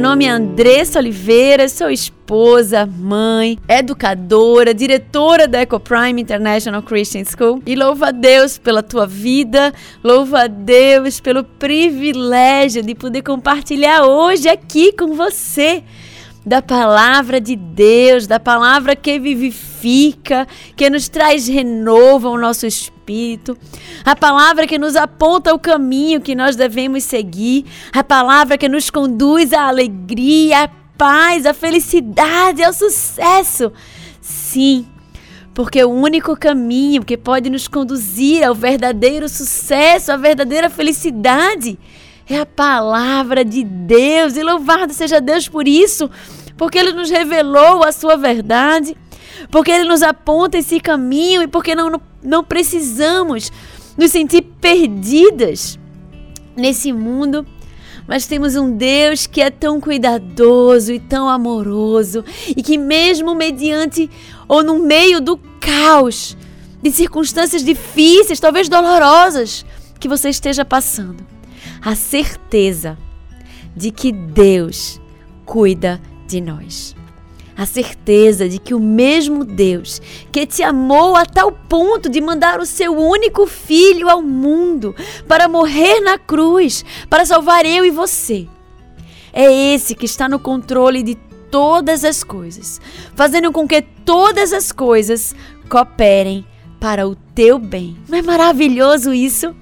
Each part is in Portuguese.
Meu nome é Andressa Oliveira, sou esposa, mãe, educadora, diretora da EcoPrime International Christian School. E louvo a Deus pela tua vida, louvo a Deus pelo privilégio de poder compartilhar hoje aqui com você da palavra de Deus, da palavra que vivifica, que nos traz renovo ao nosso espírito, a palavra que nos aponta o caminho que nós devemos seguir, a palavra que nos conduz à alegria, à paz, à felicidade, ao sucesso. Sim, porque o único caminho que pode nos conduzir ao verdadeiro sucesso, à verdadeira felicidade, é a palavra de Deus. E louvado seja Deus por isso, porque Ele nos revelou a sua verdade, porque Ele nos aponta esse caminho e porque não, não precisamos nos sentir perdidas nesse mundo. Mas temos um Deus que é tão cuidadoso e tão amoroso, e que, mesmo mediante ou no meio do caos, de circunstâncias difíceis, talvez dolorosas, que você esteja passando, a certeza de que Deus cuida de nós. A certeza de que o mesmo Deus que te amou a tal ponto de mandar o seu único filho ao mundo para morrer na cruz, para salvar eu e você, é esse que está no controle de todas as coisas, fazendo com que todas as coisas cooperem para o teu bem. Não é maravilhoso isso?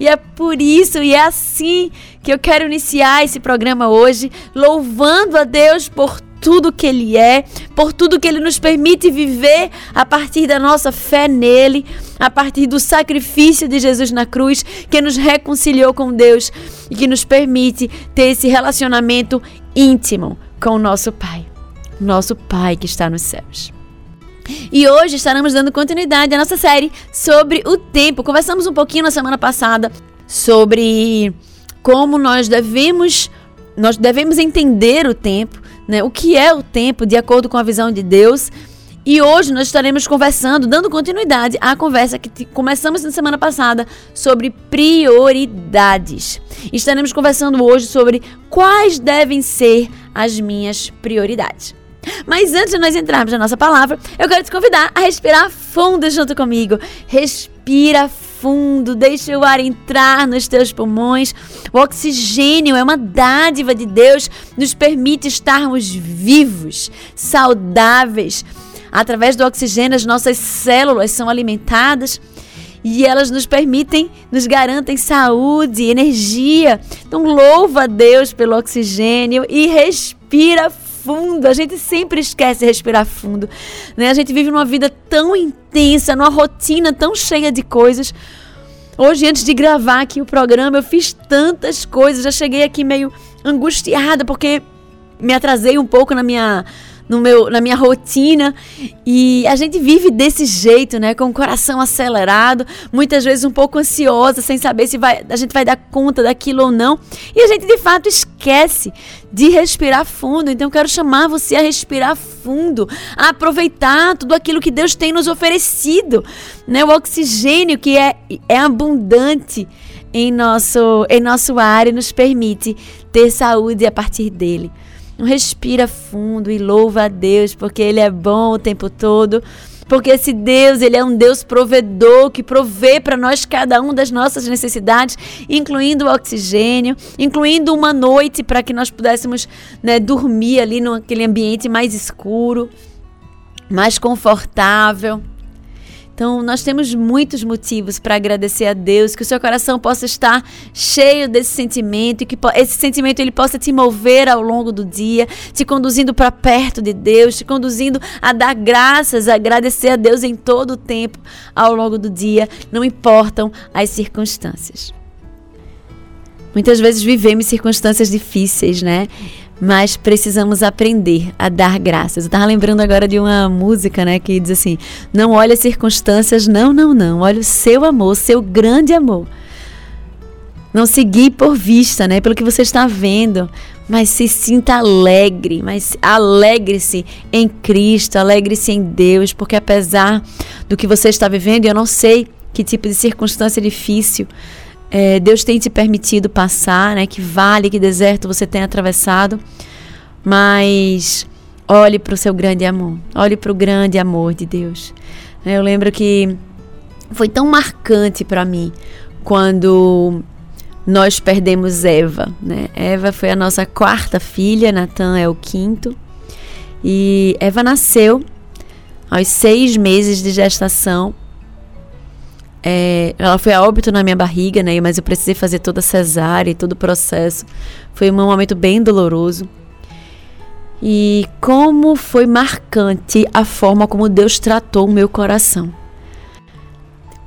E é por isso e é assim que eu quero iniciar esse programa hoje, louvando a Deus por tudo que Ele é, por tudo que Ele nos permite viver a partir da nossa fé nele, a partir do sacrifício de Jesus na cruz, que nos reconciliou com Deus e que nos permite ter esse relacionamento íntimo com o nosso Pai, nosso Pai que está nos céus. E hoje estaremos dando continuidade à nossa série sobre o tempo. Conversamos um pouquinho na semana passada sobre como nós devemos nós devemos entender o tempo, né? O que é o tempo de acordo com a visão de Deus. E hoje nós estaremos conversando, dando continuidade à conversa que começamos na semana passada sobre prioridades. Estaremos conversando hoje sobre quais devem ser as minhas prioridades. Mas antes de nós entrarmos na nossa palavra, eu quero te convidar a respirar fundo junto comigo. Respira fundo, deixa o ar entrar nos teus pulmões. O oxigênio é uma dádiva de Deus, nos permite estarmos vivos, saudáveis. Através do oxigênio, as nossas células são alimentadas e elas nos permitem, nos garantem saúde, energia. Então louva a Deus pelo oxigênio e respira fundo fundo. A gente sempre esquece de respirar fundo. Né? A gente vive numa vida tão intensa, numa rotina tão cheia de coisas. Hoje, antes de gravar aqui o programa, eu fiz tantas coisas. Já cheguei aqui meio angustiada porque me atrasei um pouco na minha no meu, na minha rotina. E a gente vive desse jeito, né? Com o coração acelerado, muitas vezes um pouco ansiosa, sem saber se vai, a gente vai dar conta daquilo ou não. E a gente de fato esquece de respirar fundo. Então quero chamar você a respirar fundo, a aproveitar tudo aquilo que Deus tem nos oferecido, né? O oxigênio que é, é abundante em nosso, em nosso ar e nos permite ter saúde a partir dele. Respira fundo e louva a Deus, porque Ele é bom o tempo todo. Porque esse Deus, ele é um Deus provedor que provê para nós cada um das nossas necessidades, incluindo o oxigênio, incluindo uma noite para que nós pudéssemos né, dormir ali naquele ambiente mais escuro, mais confortável. Então, nós temos muitos motivos para agradecer a Deus, que o seu coração possa estar cheio desse sentimento e que esse sentimento ele possa te mover ao longo do dia, te conduzindo para perto de Deus, te conduzindo a dar graças, a agradecer a Deus em todo o tempo ao longo do dia, não importam as circunstâncias. Muitas vezes vivemos circunstâncias difíceis, né? Mas precisamos aprender a dar graças. Eu estava lembrando agora de uma música, né, que diz assim: Não olhe as circunstâncias, não, não, não. Olhe o seu amor, seu grande amor. Não seguir por vista, né, pelo que você está vendo, mas se sinta alegre, mas alegre-se em Cristo, alegre-se em Deus, porque apesar do que você está vivendo, eu não sei que tipo de circunstância difícil é, Deus tem te permitido passar, né? Que vale, que deserto você tem atravessado, mas olhe para o seu grande amor, olhe para o grande amor de Deus. Eu lembro que foi tão marcante para mim quando nós perdemos Eva. Né? Eva foi a nossa quarta filha, Natan é o quinto. E Eva nasceu aos seis meses de gestação. É, ela foi a óbito na minha barriga, né? Mas eu precisei fazer toda a cesárea e todo o processo. Foi um momento bem doloroso. E como foi marcante a forma como Deus tratou o meu coração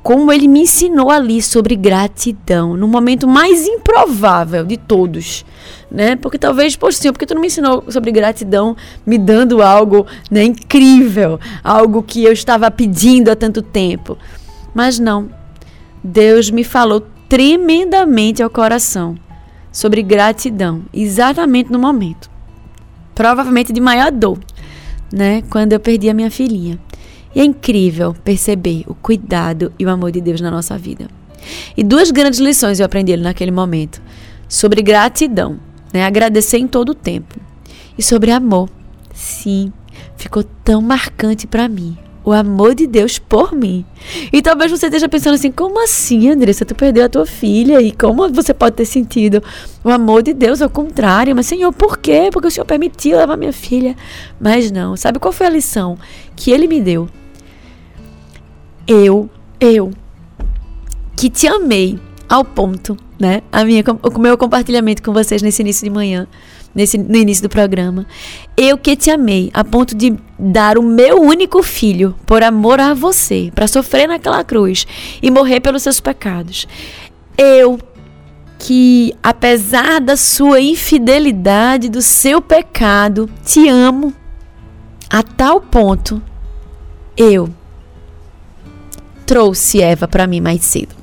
como ele me ensinou ali sobre gratidão, no momento mais improvável de todos, né? Porque talvez, poxa, Senhor, porque tu não me ensinou sobre gratidão, me dando algo né, incrível, algo que eu estava pedindo há tanto tempo. Mas não. Deus me falou tremendamente ao coração sobre gratidão, exatamente no momento. Provavelmente de maior dor, né? Quando eu perdi a minha filhinha. E é incrível perceber o cuidado e o amor de Deus na nossa vida. E duas grandes lições eu aprendi naquele momento: sobre gratidão, né? agradecer em todo o tempo, e sobre amor. Sim, ficou tão marcante para mim o amor de Deus por mim. E talvez você esteja pensando assim: como assim, Andressa? Tu perdeu a tua filha e como você pode ter sentido o amor de Deus ao contrário? Mas, Senhor, por quê? Porque o Senhor permitiu levar minha filha. Mas não. Sabe qual foi a lição que ele me deu? eu, eu, que te amei ao ponto, né? A minha, o meu compartilhamento com vocês nesse início de manhã, nesse, no início do programa. Eu que te amei a ponto de dar o meu único filho por amor a você, para sofrer naquela cruz e morrer pelos seus pecados. Eu que, apesar da sua infidelidade, do seu pecado, te amo a tal ponto. Eu trouxe Eva para mim mais cedo.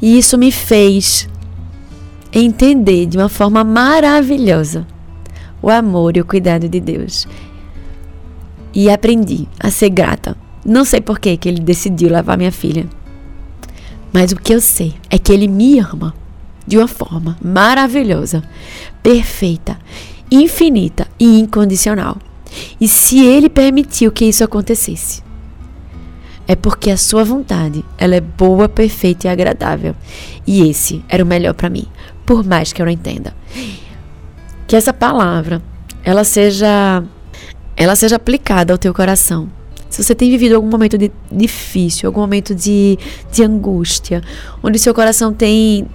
E isso me fez entender de uma forma maravilhosa o amor e o cuidado de Deus. E aprendi a ser grata. Não sei por que ele decidiu levar minha filha. Mas o que eu sei é que ele me ama de uma forma maravilhosa, perfeita, infinita e incondicional. E se ele permitiu que isso acontecesse, é porque a sua vontade, ela é boa, perfeita e agradável. E esse era o melhor para mim, por mais que eu não entenda. Que essa palavra, ela seja ela seja aplicada ao teu coração. Se você tem vivido algum momento de, difícil, algum momento de, de angústia, onde seu coração tem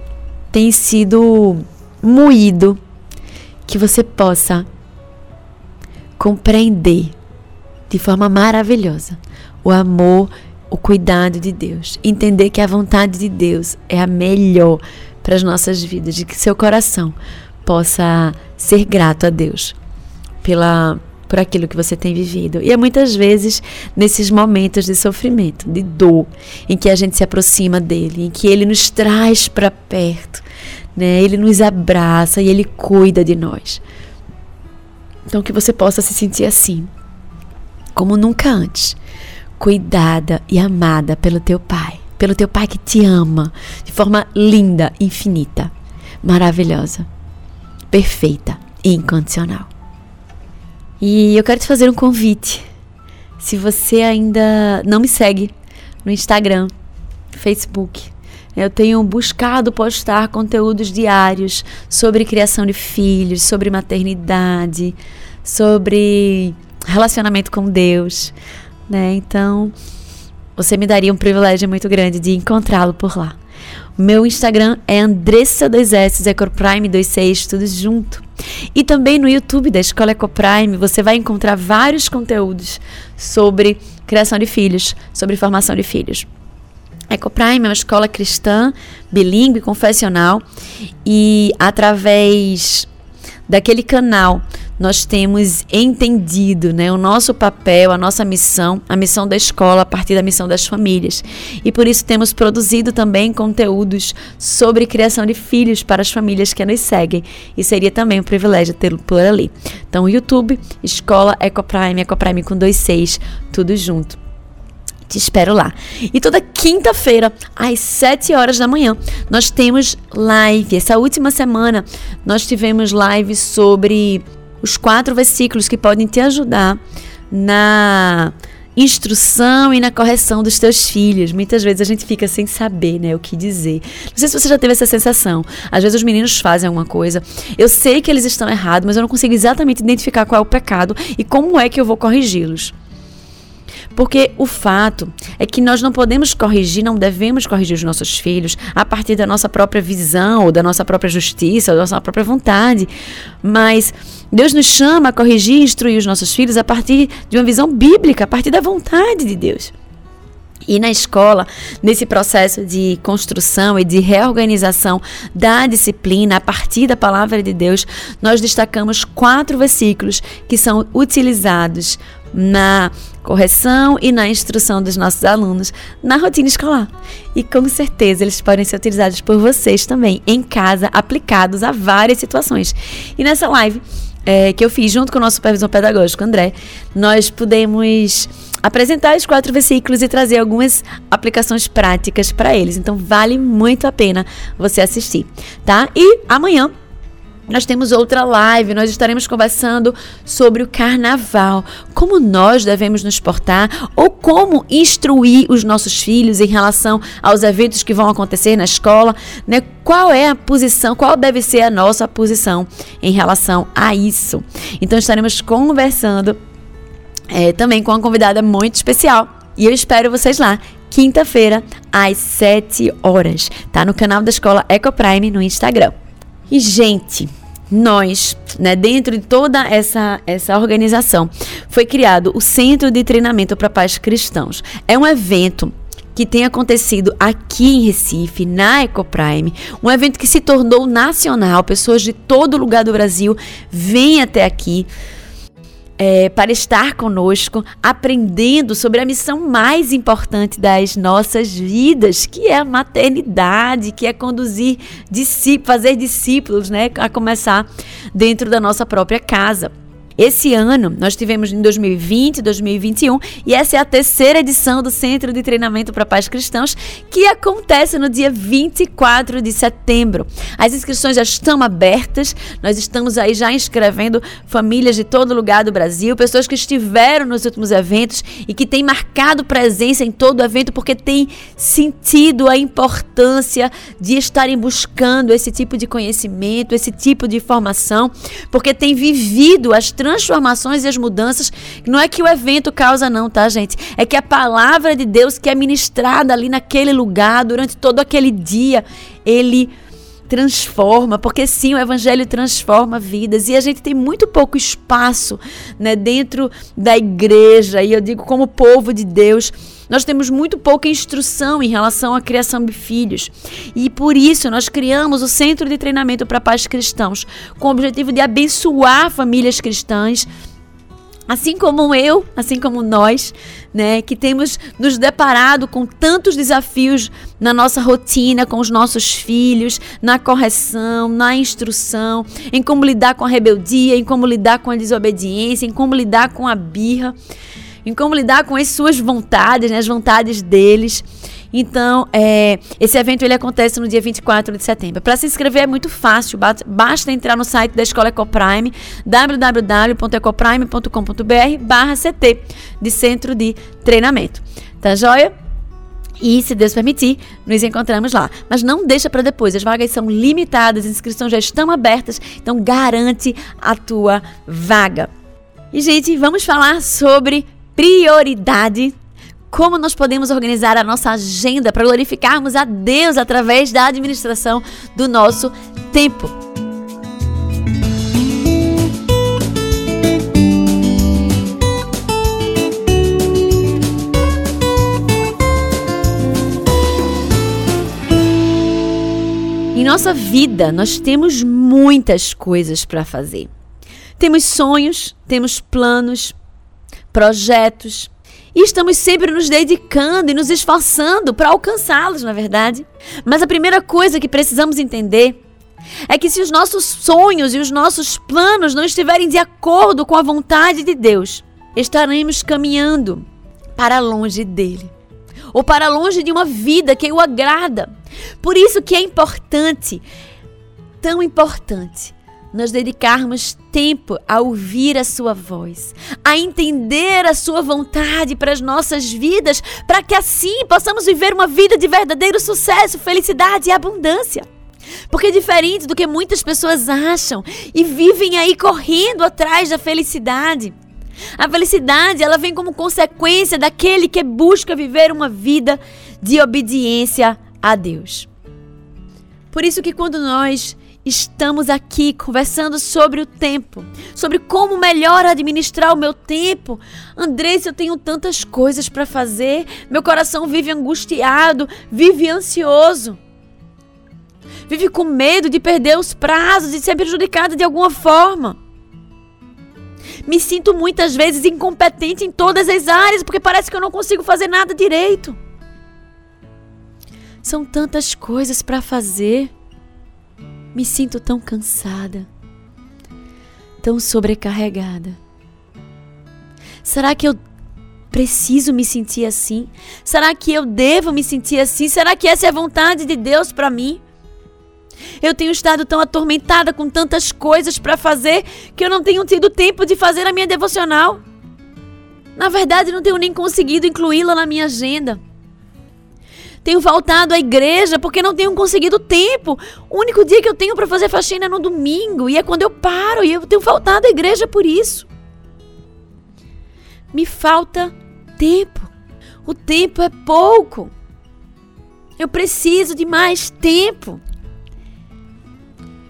tem sido moído, que você possa compreender de forma maravilhosa o amor, o cuidado de Deus. Entender que a vontade de Deus é a melhor para as nossas vidas, de que seu coração possa ser grato a Deus pela por aquilo que você tem vivido. E é muitas vezes nesses momentos de sofrimento, de dor, em que a gente se aproxima dele, em que ele nos traz para perto, né? Ele nos abraça e ele cuida de nós. Então que você possa se sentir assim, como nunca antes cuidada e amada pelo teu Pai, pelo teu Pai que te ama de forma linda, infinita, maravilhosa, perfeita e incondicional. E eu quero te fazer um convite. Se você ainda não me segue no Instagram, Facebook, eu tenho buscado postar conteúdos diários sobre criação de filhos, sobre maternidade, sobre relacionamento com Deus né? Então, você me daria um privilégio muito grande de encontrá-lo por lá. O meu Instagram é Andressa 2S, Ecoprime 26, tudo junto. E também no YouTube da Escola Ecoprime você vai encontrar vários conteúdos sobre criação de filhos, sobre formação de filhos. Ecoprime é uma escola cristã, bilíngue, confessional, e através daquele canal nós temos entendido né, o nosso papel, a nossa missão, a missão da escola a partir da missão das famílias. E por isso temos produzido também conteúdos sobre criação de filhos para as famílias que nos seguem. E seria também um privilégio tê-lo por ali. Então, YouTube, Escola Ecoprime, Ecoprime com dois seis, tudo junto. Te espero lá. E toda quinta-feira, às 7 horas da manhã, nós temos live. Essa última semana, nós tivemos live sobre os quatro versículos que podem te ajudar na instrução e na correção dos teus filhos. Muitas vezes a gente fica sem saber, né, o que dizer. Não sei se você já teve essa sensação. Às vezes os meninos fazem alguma coisa, eu sei que eles estão errados, mas eu não consigo exatamente identificar qual é o pecado e como é que eu vou corrigi-los. Porque o fato é que nós não podemos corrigir, não devemos corrigir os nossos filhos a partir da nossa própria visão, ou da nossa própria justiça, ou da nossa própria vontade. Mas Deus nos chama a corrigir e instruir os nossos filhos a partir de uma visão bíblica, a partir da vontade de Deus. E na escola, nesse processo de construção e de reorganização da disciplina a partir da palavra de Deus, nós destacamos quatro versículos que são utilizados na correção e na instrução dos nossos alunos na rotina escolar. E com certeza eles podem ser utilizados por vocês também em casa, aplicados a várias situações. E nessa live é, que eu fiz junto com o nosso supervisor pedagógico André, nós pudemos apresentar os quatro versículos e trazer algumas aplicações práticas para eles. Então vale muito a pena você assistir, tá? E amanhã nós temos outra live, nós estaremos conversando sobre o carnaval, como nós devemos nos portar ou como instruir os nossos filhos em relação aos eventos que vão acontecer na escola, né? Qual é a posição, qual deve ser a nossa posição em relação a isso? Então estaremos conversando é, também com uma convidada muito especial e eu espero vocês lá quinta-feira às 7 horas, tá no canal da Escola Ecoprime no Instagram. E, gente, nós, né, dentro de toda essa, essa organização, foi criado o Centro de Treinamento para Pais Cristãos. É um evento que tem acontecido aqui em Recife, na Ecoprime, um evento que se tornou nacional, pessoas de todo lugar do Brasil vêm até aqui é, para estar conosco, aprendendo sobre a missão mais importante das nossas vidas, que é a maternidade, que é conduzir fazer discípulos, né, a começar dentro da nossa própria casa. Esse ano nós tivemos em 2020, 2021 e essa é a terceira edição do Centro de Treinamento para Pais Cristãos que acontece no dia 24 de setembro. As inscrições já estão abertas, nós estamos aí já inscrevendo famílias de todo lugar do Brasil, pessoas que estiveram nos últimos eventos e que têm marcado presença em todo o evento porque têm sentido a importância de estarem buscando esse tipo de conhecimento, esse tipo de informação, porque têm vivido as transformações e as mudanças, não é que o evento causa, não, tá, gente? É que a palavra de Deus que é ministrada ali naquele lugar, durante todo aquele dia, ele transforma, porque sim, o evangelho transforma vidas e a gente tem muito pouco espaço, né, dentro da igreja, e eu digo como povo de Deus, nós temos muito pouca instrução em relação à criação de filhos. E por isso nós criamos o Centro de Treinamento para Pais Cristãos, com o objetivo de abençoar famílias cristãs Assim como eu, assim como nós, né, que temos nos deparado com tantos desafios na nossa rotina, com os nossos filhos, na correção, na instrução, em como lidar com a rebeldia, em como lidar com a desobediência, em como lidar com a birra, em como lidar com as suas vontades, né, as vontades deles. Então, é, esse evento ele acontece no dia 24 de setembro. Para se inscrever é muito fácil, basta entrar no site da Escola Ecoprime, www.ecoprime.com.br barra CT, de Centro de Treinamento. Tá joia? E, se Deus permitir, nos encontramos lá. Mas não deixa para depois, as vagas são limitadas, as inscrições já estão abertas, então garante a tua vaga. E, gente, vamos falar sobre prioridade como nós podemos organizar a nossa agenda para glorificarmos a Deus através da administração do nosso tempo. Em nossa vida, nós temos muitas coisas para fazer. Temos sonhos, temos planos, projetos, e estamos sempre nos dedicando e nos esforçando para alcançá-los, na é verdade. Mas a primeira coisa que precisamos entender é que se os nossos sonhos e os nossos planos não estiverem de acordo com a vontade de Deus, estaremos caminhando para longe dele ou para longe de uma vida que o agrada. Por isso que é importante, tão importante, nós dedicarmos tempo a ouvir a Sua voz, a entender a Sua vontade para as nossas vidas, para que assim possamos viver uma vida de verdadeiro sucesso, felicidade e abundância. Porque diferente do que muitas pessoas acham e vivem aí correndo atrás da felicidade, a felicidade ela vem como consequência daquele que busca viver uma vida de obediência a Deus. Por isso que quando nós estamos aqui conversando sobre o tempo, sobre como melhor administrar o meu tempo. Andressa, eu tenho tantas coisas para fazer, meu coração vive angustiado, vive ansioso. Vive com medo de perder os prazos, de ser prejudicada de alguma forma. Me sinto muitas vezes incompetente em todas as áreas, porque parece que eu não consigo fazer nada direito. São tantas coisas para fazer. Me sinto tão cansada, tão sobrecarregada. Será que eu preciso me sentir assim? Será que eu devo me sentir assim? Será que essa é a vontade de Deus para mim? Eu tenho estado tão atormentada com tantas coisas para fazer que eu não tenho tido tempo de fazer a minha devocional. Na verdade, não tenho nem conseguido incluí-la na minha agenda. Tenho faltado à igreja porque não tenho conseguido tempo. O único dia que eu tenho para fazer faxina é no domingo e é quando eu paro e eu tenho faltado à igreja por isso. Me falta tempo. O tempo é pouco. Eu preciso de mais tempo.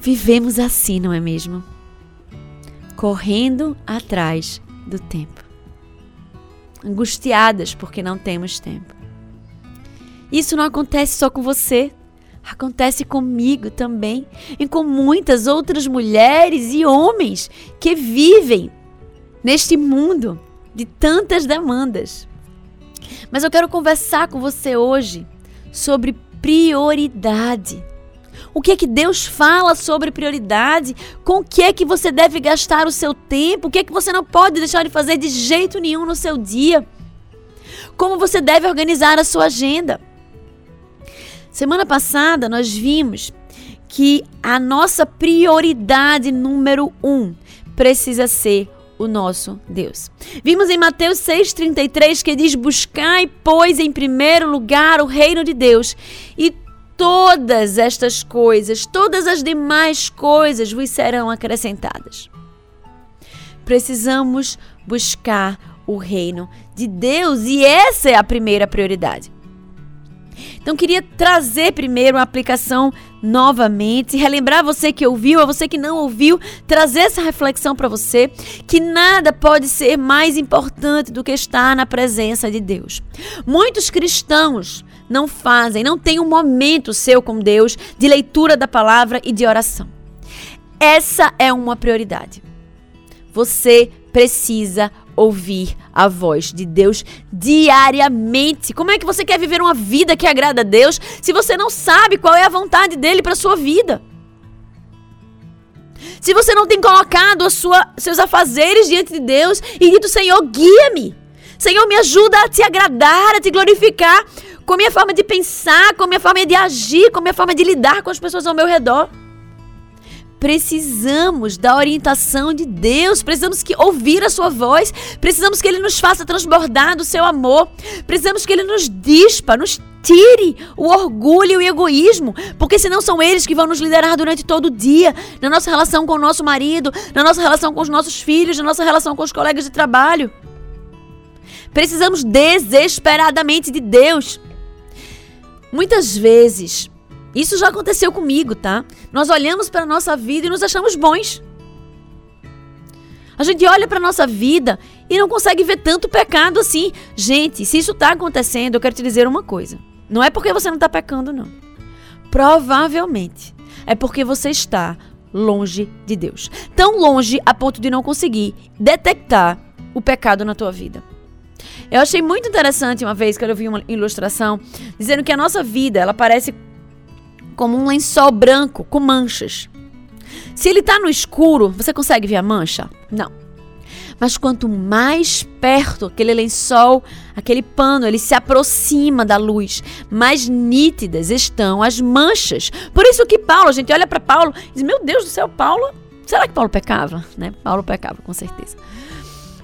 Vivemos assim, não é mesmo? Correndo atrás do tempo. Angustiadas porque não temos tempo. Isso não acontece só com você, acontece comigo também e com muitas outras mulheres e homens que vivem neste mundo de tantas demandas. Mas eu quero conversar com você hoje sobre prioridade. O que é que Deus fala sobre prioridade? Com o que é que você deve gastar o seu tempo? O que é que você não pode deixar de fazer de jeito nenhum no seu dia? Como você deve organizar a sua agenda? Semana passada nós vimos que a nossa prioridade número um precisa ser o nosso Deus. Vimos em Mateus 6,33 que diz: Buscai, pois, em primeiro lugar o reino de Deus, e todas estas coisas, todas as demais coisas vos serão acrescentadas. Precisamos buscar o reino de Deus e essa é a primeira prioridade. Então queria trazer primeiro uma aplicação novamente, relembrar você que ouviu, a você que não ouviu, trazer essa reflexão para você que nada pode ser mais importante do que estar na presença de Deus. Muitos cristãos não fazem, não têm um momento seu com Deus de leitura da palavra e de oração. Essa é uma prioridade. Você precisa ouvir a voz de Deus diariamente. Como é que você quer viver uma vida que agrada a Deus se você não sabe qual é a vontade dele para sua vida? Se você não tem colocado sua, seus afazeres diante de Deus e dito, Senhor, guia-me. Senhor, me ajuda a te agradar, a te glorificar com a minha forma de pensar, com a minha forma de agir, com a minha forma de lidar com as pessoas ao meu redor precisamos da orientação de Deus, precisamos que ouvir a sua voz, precisamos que ele nos faça transbordar do seu amor, precisamos que ele nos dispa, nos tire o orgulho e o egoísmo, porque senão são eles que vão nos liderar durante todo o dia, na nossa relação com o nosso marido, na nossa relação com os nossos filhos, na nossa relação com os colegas de trabalho. Precisamos desesperadamente de Deus. Muitas vezes isso já aconteceu comigo, tá? Nós olhamos para nossa vida e nos achamos bons. A gente olha para nossa vida e não consegue ver tanto pecado assim. Gente, se isso está acontecendo, eu quero te dizer uma coisa. Não é porque você não está pecando, não. Provavelmente é porque você está longe de Deus. Tão longe a ponto de não conseguir detectar o pecado na tua vida. Eu achei muito interessante uma vez que eu vi uma ilustração dizendo que a nossa vida, ela parece como um lençol branco com manchas. Se ele está no escuro, você consegue ver a mancha? Não. Mas quanto mais perto aquele lençol, aquele pano, ele se aproxima da luz, mais nítidas estão as manchas. Por isso que Paulo, a gente olha para Paulo e diz: Meu Deus do céu, Paulo. Será que Paulo pecava? Né? Paulo pecava, com certeza.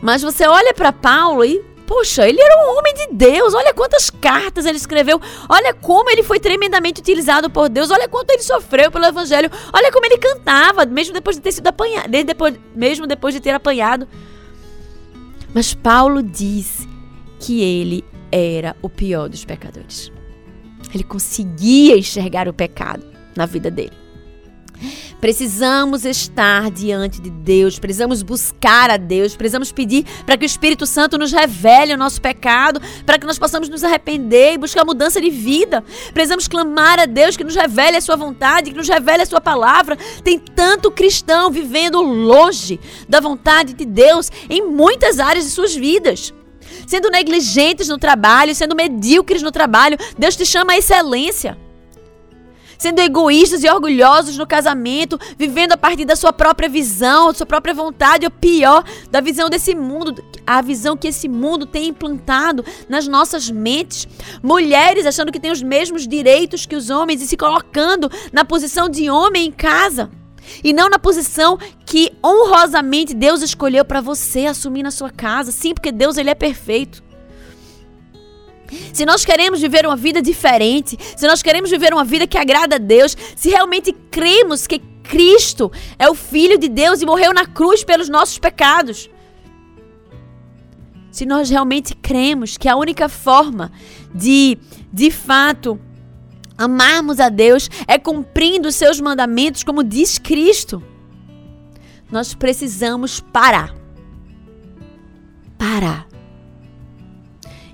Mas você olha para Paulo e Poxa, ele era um homem de Deus. Olha quantas cartas ele escreveu. Olha como ele foi tremendamente utilizado por Deus. Olha quanto ele sofreu pelo evangelho. Olha como ele cantava, mesmo depois de ter sido apanhado, depois, mesmo depois de ter apanhado. Mas Paulo diz que ele era o pior dos pecadores. Ele conseguia enxergar o pecado na vida dele. Precisamos estar diante de Deus, precisamos buscar a Deus, precisamos pedir para que o Espírito Santo nos revele o nosso pecado, para que nós possamos nos arrepender e buscar mudança de vida. Precisamos clamar a Deus que nos revele a sua vontade, que nos revele a sua palavra. Tem tanto cristão vivendo longe da vontade de Deus em muitas áreas de suas vidas sendo negligentes no trabalho, sendo medíocres no trabalho. Deus te chama a excelência sendo egoístas e orgulhosos no casamento, vivendo a partir da sua própria visão, da sua própria vontade, ou pior, da visão desse mundo, a visão que esse mundo tem implantado nas nossas mentes. Mulheres achando que têm os mesmos direitos que os homens e se colocando na posição de homem em casa. E não na posição que honrosamente Deus escolheu para você assumir na sua casa. Sim, porque Deus ele é perfeito. Se nós queremos viver uma vida diferente, se nós queremos viver uma vida que agrada a Deus, se realmente cremos que Cristo é o Filho de Deus e morreu na cruz pelos nossos pecados, se nós realmente cremos que a única forma de, de fato, amarmos a Deus é cumprindo os seus mandamentos, como diz Cristo, nós precisamos parar. Parar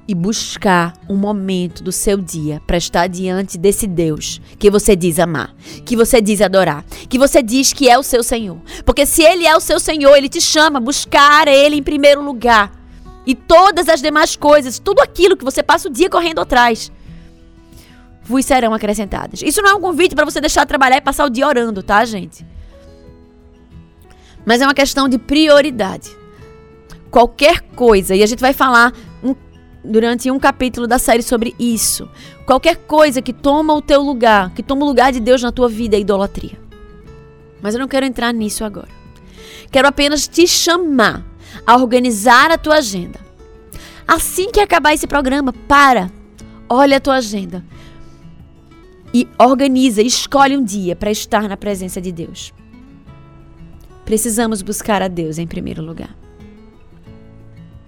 e buscar um momento do seu dia para estar diante desse Deus que você diz amar, que você diz adorar, que você diz que é o seu Senhor. Porque se ele é o seu Senhor, ele te chama a buscar ele em primeiro lugar. E todas as demais coisas, tudo aquilo que você passa o dia correndo atrás, vos serão acrescentadas. Isso não é um convite para você deixar de trabalhar e passar o dia orando, tá, gente? Mas é uma questão de prioridade. Qualquer coisa, e a gente vai falar durante um capítulo da série sobre isso. Qualquer coisa que toma o teu lugar, que toma o lugar de Deus na tua vida é idolatria. Mas eu não quero entrar nisso agora. Quero apenas te chamar a organizar a tua agenda. Assim que acabar esse programa, para, olha a tua agenda e organiza, escolhe um dia para estar na presença de Deus. Precisamos buscar a Deus em primeiro lugar.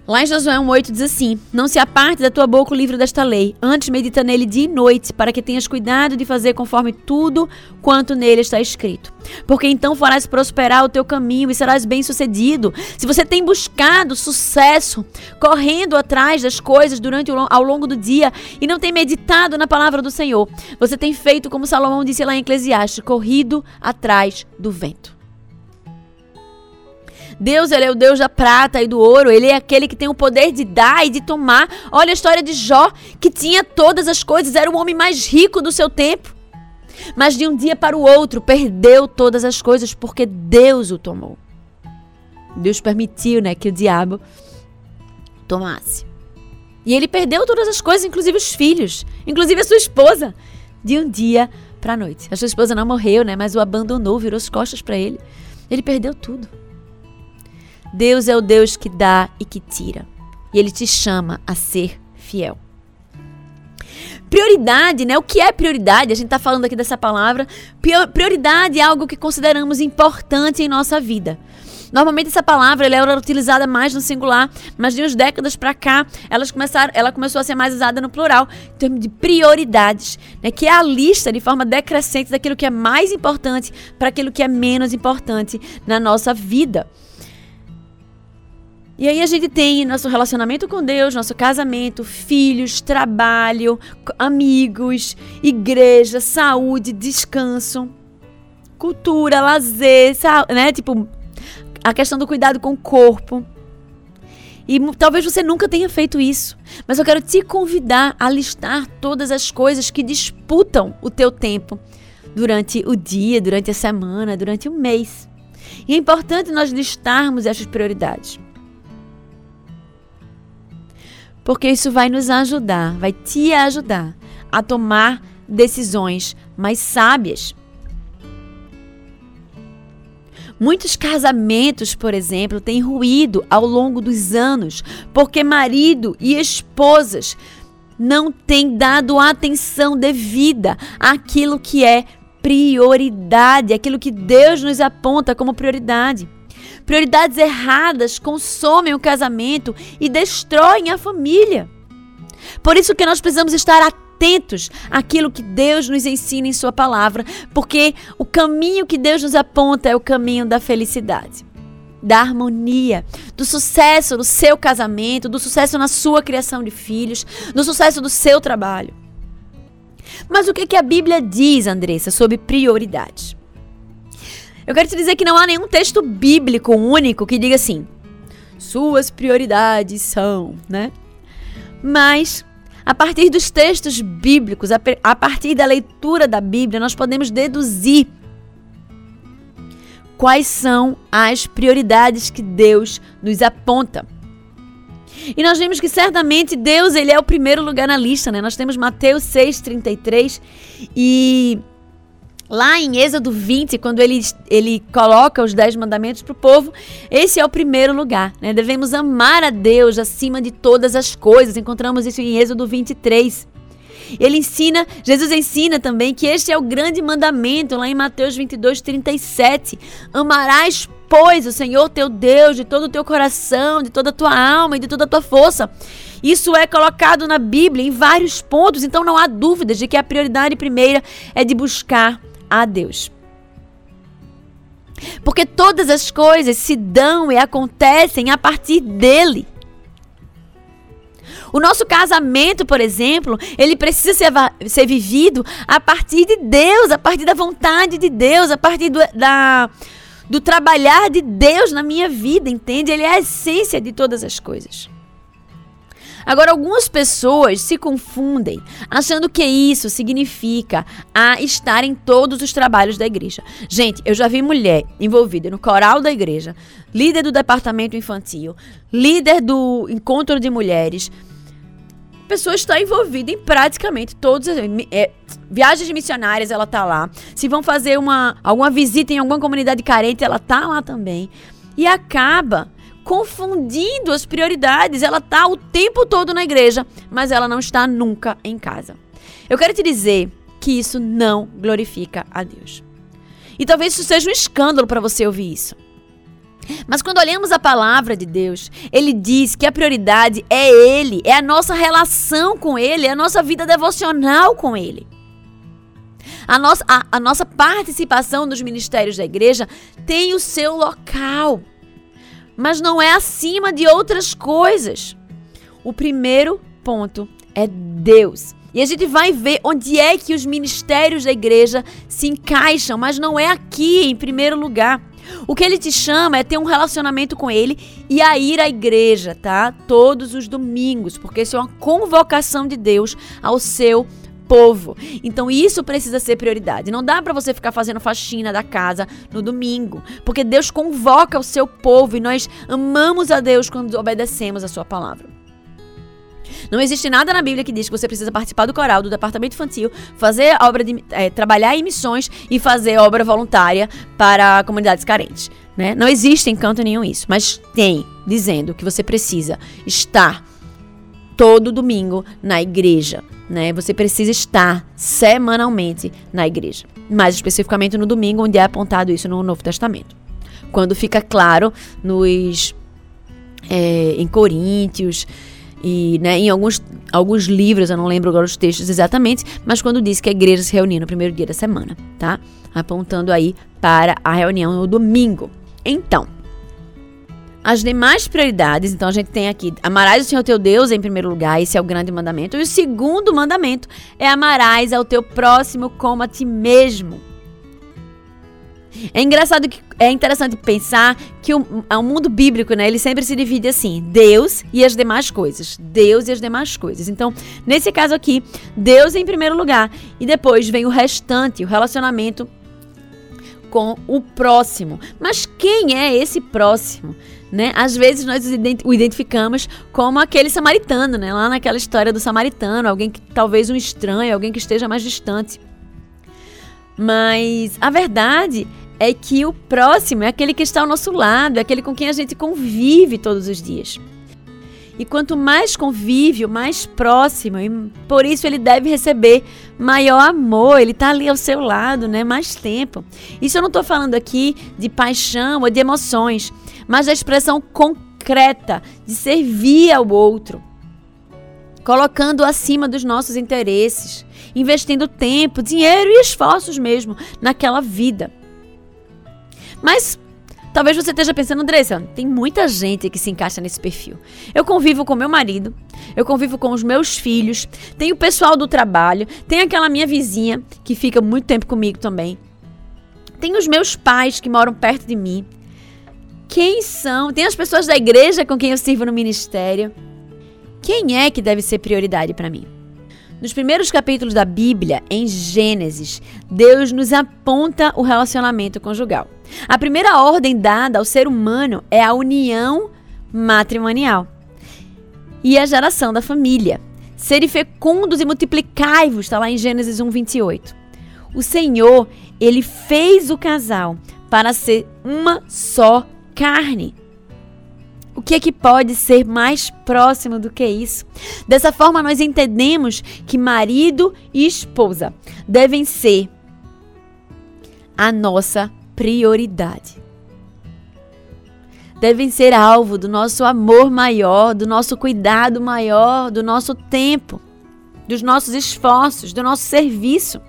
Lá em Josué 1,8 diz assim: Não se aparte da tua boca o livro desta lei, antes medita nele dia e noite, para que tenhas cuidado de fazer conforme tudo quanto nele está escrito. Porque então farás prosperar o teu caminho e serás bem-sucedido. Se você tem buscado sucesso, correndo atrás das coisas durante ao longo do dia e não tem meditado na palavra do Senhor, você tem feito como Salomão disse lá em Eclesiastes, corrido atrás do vento. Deus, ele é o Deus da prata e do ouro, ele é aquele que tem o poder de dar e de tomar. Olha a história de Jó, que tinha todas as coisas, era o homem mais rico do seu tempo. Mas de um dia para o outro perdeu todas as coisas porque Deus o tomou. Deus permitiu, né, que o diabo tomasse. E ele perdeu todas as coisas, inclusive os filhos, inclusive a sua esposa, de um dia para a noite. A sua esposa não morreu, né, mas o abandonou, virou as costas para ele. Ele perdeu tudo. Deus é o Deus que dá e que tira. E ele te chama a ser fiel. Prioridade, né? O que é prioridade? A gente está falando aqui dessa palavra. Prioridade é algo que consideramos importante em nossa vida. Normalmente essa palavra ela era utilizada mais no singular, mas de umas décadas para cá elas começaram, ela começou a ser mais usada no plural, em termos de prioridades, né? que é a lista de forma decrescente daquilo que é mais importante para aquilo que é menos importante na nossa vida. E aí a gente tem nosso relacionamento com Deus, nosso casamento, filhos, trabalho, amigos, igreja, saúde, descanso. cultura, lazer, né? Tipo, a questão do cuidado com o corpo. E talvez você nunca tenha feito isso, mas eu quero te convidar a listar todas as coisas que disputam o teu tempo durante o dia, durante a semana, durante o mês. E é importante nós listarmos essas prioridades. Porque isso vai nos ajudar, vai te ajudar a tomar decisões mais sábias. Muitos casamentos, por exemplo, têm ruído ao longo dos anos porque marido e esposas não têm dado atenção devida àquilo que é prioridade, aquilo que Deus nos aponta como prioridade. Prioridades erradas consomem o casamento e destroem a família. Por isso que nós precisamos estar atentos àquilo que Deus nos ensina em Sua palavra, porque o caminho que Deus nos aponta é o caminho da felicidade, da harmonia, do sucesso no seu casamento, do sucesso na sua criação de filhos, do sucesso do seu trabalho. Mas o que, que a Bíblia diz, Andressa, sobre prioridades? Eu quero te dizer que não há nenhum texto bíblico único que diga assim: suas prioridades são, né? Mas a partir dos textos bíblicos, a partir da leitura da Bíblia, nós podemos deduzir quais são as prioridades que Deus nos aponta. E nós vemos que certamente Deus ele é o primeiro lugar na lista, né? Nós temos Mateus 6:33 e Lá em Êxodo 20, quando ele, ele coloca os dez mandamentos para o povo, esse é o primeiro lugar. Né? Devemos amar a Deus acima de todas as coisas. Encontramos isso em Êxodo 23. Ele ensina, Jesus ensina também que este é o grande mandamento, lá em Mateus 22, 37. Amarás, pois, o Senhor teu Deus de todo o teu coração, de toda a tua alma e de toda a tua força. Isso é colocado na Bíblia em vários pontos, então não há dúvidas de que a prioridade primeira é de buscar a Deus. Porque todas as coisas se dão e acontecem a partir dele. O nosso casamento, por exemplo, ele precisa ser, ser vivido a partir de Deus, a partir da vontade de Deus, a partir do, da, do trabalhar de Deus na minha vida, entende? Ele é a essência de todas as coisas. Agora, algumas pessoas se confundem achando que isso significa a estar em todos os trabalhos da igreja. Gente, eu já vi mulher envolvida no coral da igreja, líder do departamento infantil, líder do encontro de mulheres. Pessoa está envolvida em praticamente todos é, viagens missionárias, ela tá lá. Se vão fazer uma alguma visita em alguma comunidade carente, ela tá lá também. E acaba confundindo as prioridades. Ela está o tempo todo na igreja, mas ela não está nunca em casa. Eu quero te dizer que isso não glorifica a Deus. E talvez isso seja um escândalo para você ouvir isso. Mas quando olhamos a palavra de Deus, ele diz que a prioridade é Ele, é a nossa relação com Ele, é a nossa vida devocional com Ele. A nossa, a, a nossa participação nos ministérios da igreja tem o seu local mas não é acima de outras coisas. O primeiro ponto é Deus. E a gente vai ver onde é que os ministérios da igreja se encaixam, mas não é aqui em primeiro lugar. O que ele te chama é ter um relacionamento com ele e a ir à igreja, tá? Todos os domingos, porque isso é uma convocação de Deus ao seu povo. Então isso precisa ser prioridade. Não dá para você ficar fazendo faxina da casa no domingo, porque Deus convoca o seu povo e nós amamos a Deus quando obedecemos a sua palavra. Não existe nada na Bíblia que diz que você precisa participar do coral, do departamento infantil, fazer obra de é, trabalhar em missões e fazer obra voluntária para comunidades carentes. Né? Não existe em canto nenhum isso, mas tem dizendo que você precisa estar todo domingo na igreja, né? Você precisa estar semanalmente na igreja, mais especificamente no domingo, onde é apontado isso no Novo Testamento. Quando fica claro nos é, em Coríntios e né, em alguns, alguns livros, eu não lembro agora os textos exatamente, mas quando diz que a igreja se reunia no primeiro dia da semana, tá? Apontando aí para a reunião no domingo. Então, as demais prioridades, então a gente tem aqui: amarás o Senhor teu Deus em primeiro lugar, esse é o grande mandamento. E o segundo mandamento é amarás ao teu próximo como a ti mesmo. É engraçado que é interessante pensar que o, o mundo bíblico, né, ele sempre se divide assim: Deus e as demais coisas. Deus e as demais coisas. Então, nesse caso aqui, Deus em primeiro lugar e depois vem o restante, o relacionamento com o próximo. Mas quem é esse próximo? Né? Às vezes nós o identificamos como aquele samaritano, né? Lá naquela história do samaritano, alguém que talvez um estranho, alguém que esteja mais distante. Mas a verdade é que o próximo é aquele que está ao nosso lado, é aquele com quem a gente convive todos os dias. E quanto mais convívio, mais próximo, e por isso ele deve receber maior amor, ele está ali ao seu lado, né? Mais tempo. Isso eu não estou falando aqui de paixão ou de emoções, mas da expressão concreta de servir ao outro, colocando acima dos nossos interesses, investindo tempo, dinheiro e esforços mesmo naquela vida. Mas Talvez você esteja pensando, Andressa, tem muita gente que se encaixa nesse perfil. Eu convivo com meu marido, eu convivo com os meus filhos, tem o pessoal do trabalho, tem aquela minha vizinha que fica muito tempo comigo também. Tem os meus pais que moram perto de mim. Quem são? Tem as pessoas da igreja com quem eu sirvo no ministério. Quem é que deve ser prioridade para mim? Nos primeiros capítulos da Bíblia, em Gênesis, Deus nos aponta o relacionamento conjugal. A primeira ordem dada ao ser humano é a união matrimonial e a geração da família. Serem fecundos e multiplicai-vos, está lá em Gênesis 1, 28. O Senhor, ele fez o casal para ser uma só carne. O que é que pode ser mais próximo do que isso? Dessa forma, nós entendemos que marido e esposa devem ser a nossa prioridade. Devem ser alvo do nosso amor maior, do nosso cuidado maior, do nosso tempo, dos nossos esforços, do nosso serviço.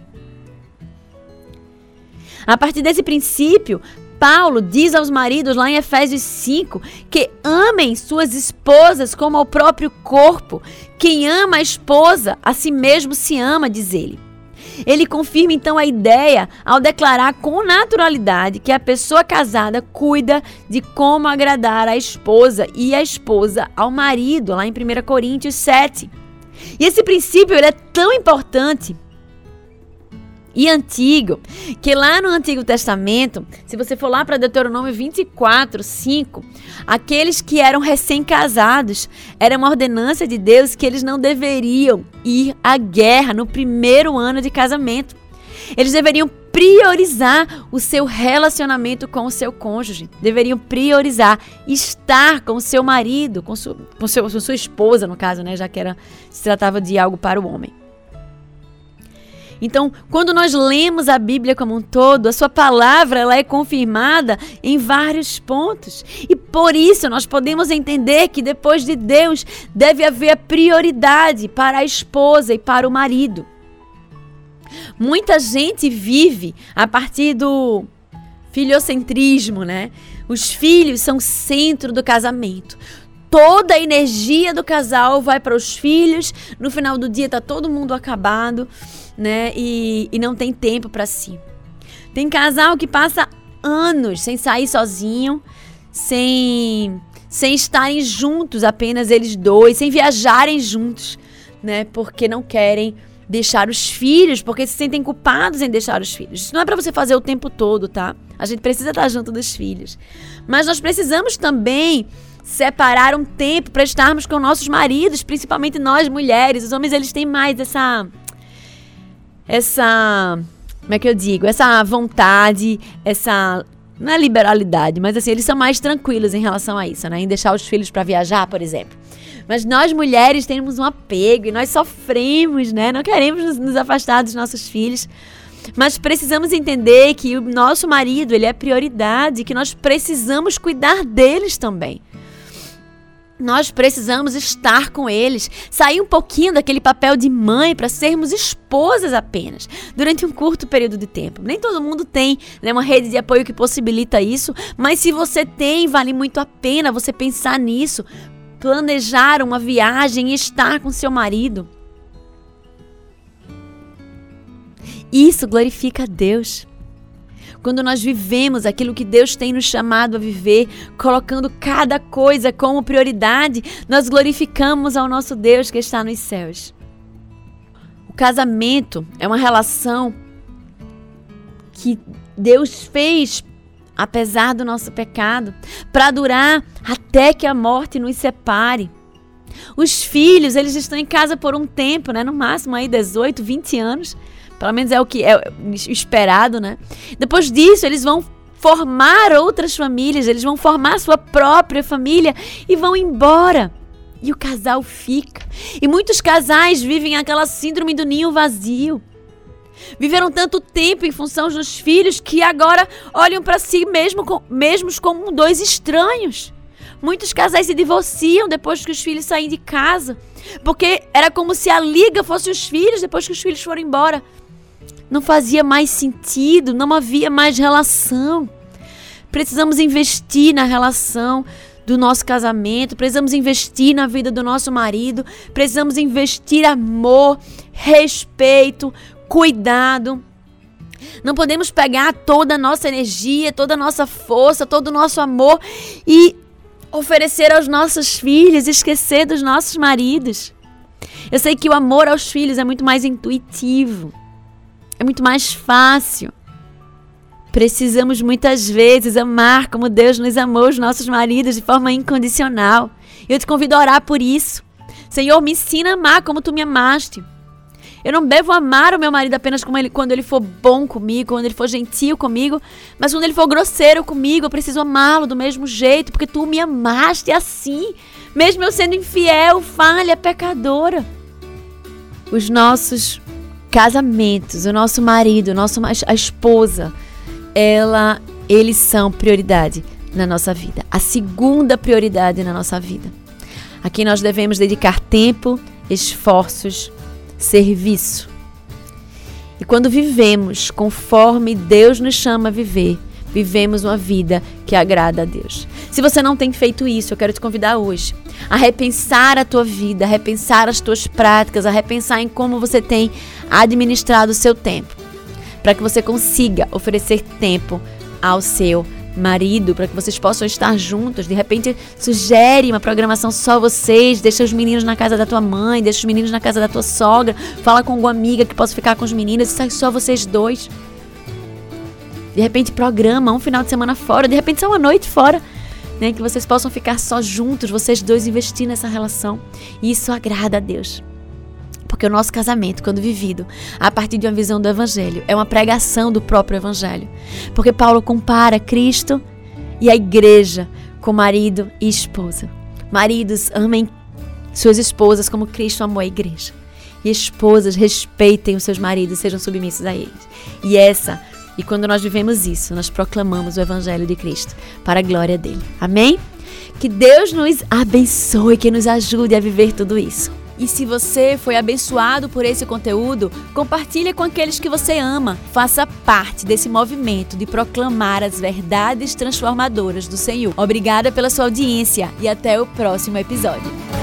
A partir desse princípio, Paulo diz aos maridos lá em Efésios 5 que amem suas esposas como ao próprio corpo. Quem ama a esposa, a si mesmo se ama, diz ele. Ele confirma então a ideia ao declarar com naturalidade que a pessoa casada cuida de como agradar a esposa e a esposa ao marido, lá em 1 Coríntios 7. E esse princípio ele é tão importante e antigo, que lá no Antigo Testamento, se você for lá para Deuteronômio 24, 5, aqueles que eram recém-casados, era uma ordenança de Deus que eles não deveriam ir à guerra no primeiro ano de casamento. Eles deveriam priorizar o seu relacionamento com o seu cônjuge. Deveriam priorizar estar com o seu marido, com, su, com, seu, com sua esposa, no caso, né? Já que era, se tratava de algo para o homem. Então, quando nós lemos a Bíblia como um todo, a sua palavra ela é confirmada em vários pontos. E por isso nós podemos entender que depois de Deus deve haver prioridade para a esposa e para o marido. Muita gente vive a partir do filiocentrismo, né? Os filhos são o centro do casamento toda a energia do casal vai para os filhos. No final do dia tá todo mundo acabado né? E, e não tem tempo para si. Tem casal que passa anos sem sair sozinho, sem sem estarem juntos, apenas eles dois, sem viajarem juntos, né? Porque não querem deixar os filhos, porque se sentem culpados em deixar os filhos. Isso não é para você fazer o tempo todo, tá? A gente precisa estar junto dos filhos. Mas nós precisamos também separar um tempo para estarmos com nossos maridos, principalmente nós mulheres. Os homens eles têm mais essa essa. Como é que eu digo? Essa vontade, essa. Não é liberalidade, mas assim, eles são mais tranquilos em relação a isso, né? Em deixar os filhos para viajar, por exemplo. Mas nós mulheres temos um apego e nós sofremos, né? Não queremos nos, afastar dos nossos filhos. Mas precisamos entender que o nosso marido, ele é prioridade, que nós precisamos cuidar deles também. Nós precisamos estar com eles, sair um pouquinho daquele papel de mãe para sermos esposas apenas, durante um curto período de tempo. Nem todo mundo tem né, uma rede de apoio que possibilita isso, mas se você tem, vale muito a pena você pensar nisso, planejar uma viagem e estar com seu marido. Isso glorifica a Deus. Quando nós vivemos aquilo que Deus tem nos chamado a viver, colocando cada coisa como prioridade, nós glorificamos ao nosso Deus que está nos céus. O casamento é uma relação que Deus fez apesar do nosso pecado, para durar até que a morte nos separe. Os filhos, eles estão em casa por um tempo, né? No máximo aí 18, 20 anos. Pelo menos é o que é esperado, né? Depois disso, eles vão formar outras famílias, eles vão formar sua própria família e vão embora. E o casal fica. E muitos casais vivem aquela síndrome do ninho vazio. Viveram tanto tempo em função dos filhos que agora olham para si mesmo, mesmos como dois estranhos. Muitos casais se divorciam depois que os filhos saem de casa, porque era como se a liga fosse os filhos depois que os filhos foram embora. Não fazia mais sentido, não havia mais relação. Precisamos investir na relação do nosso casamento, precisamos investir na vida do nosso marido, precisamos investir amor, respeito, cuidado. Não podemos pegar toda a nossa energia, toda a nossa força, todo o nosso amor e oferecer aos nossos filhos, esquecer dos nossos maridos. Eu sei que o amor aos filhos é muito mais intuitivo, é muito mais fácil. Precisamos muitas vezes amar como Deus nos amou os nossos maridos de forma incondicional. Eu te convido a orar por isso. Senhor, me ensina a amar como tu me amaste. Eu não devo amar o meu marido apenas ele, quando ele for bom comigo, quando ele for gentil comigo, mas quando ele for grosseiro comigo, eu preciso amá-lo do mesmo jeito, porque tu me amaste assim, mesmo eu sendo infiel, falha, pecadora. Os nossos casamentos, o nosso marido, nosso, a esposa, ela, eles são prioridade na nossa vida. A segunda prioridade na nossa vida. Aqui nós devemos dedicar tempo, esforços, serviço. E quando vivemos conforme Deus nos chama a viver, vivemos uma vida que agrada a Deus. Se você não tem feito isso, eu quero te convidar hoje a repensar a tua vida, a repensar as tuas práticas, a repensar em como você tem administrado o seu tempo, para que você consiga oferecer tempo ao seu marido, para que vocês possam estar juntos. De repente, sugere uma programação só vocês, deixa os meninos na casa da tua mãe, deixa os meninos na casa da tua sogra, fala com alguma amiga que possa ficar com os meninos sai só vocês dois. De repente, programa um final de semana fora, de repente, só uma noite fora. Né, que vocês possam ficar só juntos, vocês dois investir nessa relação. E isso agrada a Deus. Porque o nosso casamento, quando vivido a partir de uma visão do Evangelho, é uma pregação do próprio Evangelho. Porque Paulo compara Cristo e a igreja com marido e esposa. Maridos, amem suas esposas como Cristo amou a igreja. E esposas, respeitem os seus maridos, sejam submissos a eles. E essa, e quando nós vivemos isso, nós proclamamos o Evangelho de Cristo para a glória dele. Amém? Que Deus nos abençoe, que nos ajude a viver tudo isso. E se você foi abençoado por esse conteúdo, compartilhe com aqueles que você ama. Faça parte desse movimento de proclamar as verdades transformadoras do Senhor. Obrigada pela sua audiência e até o próximo episódio.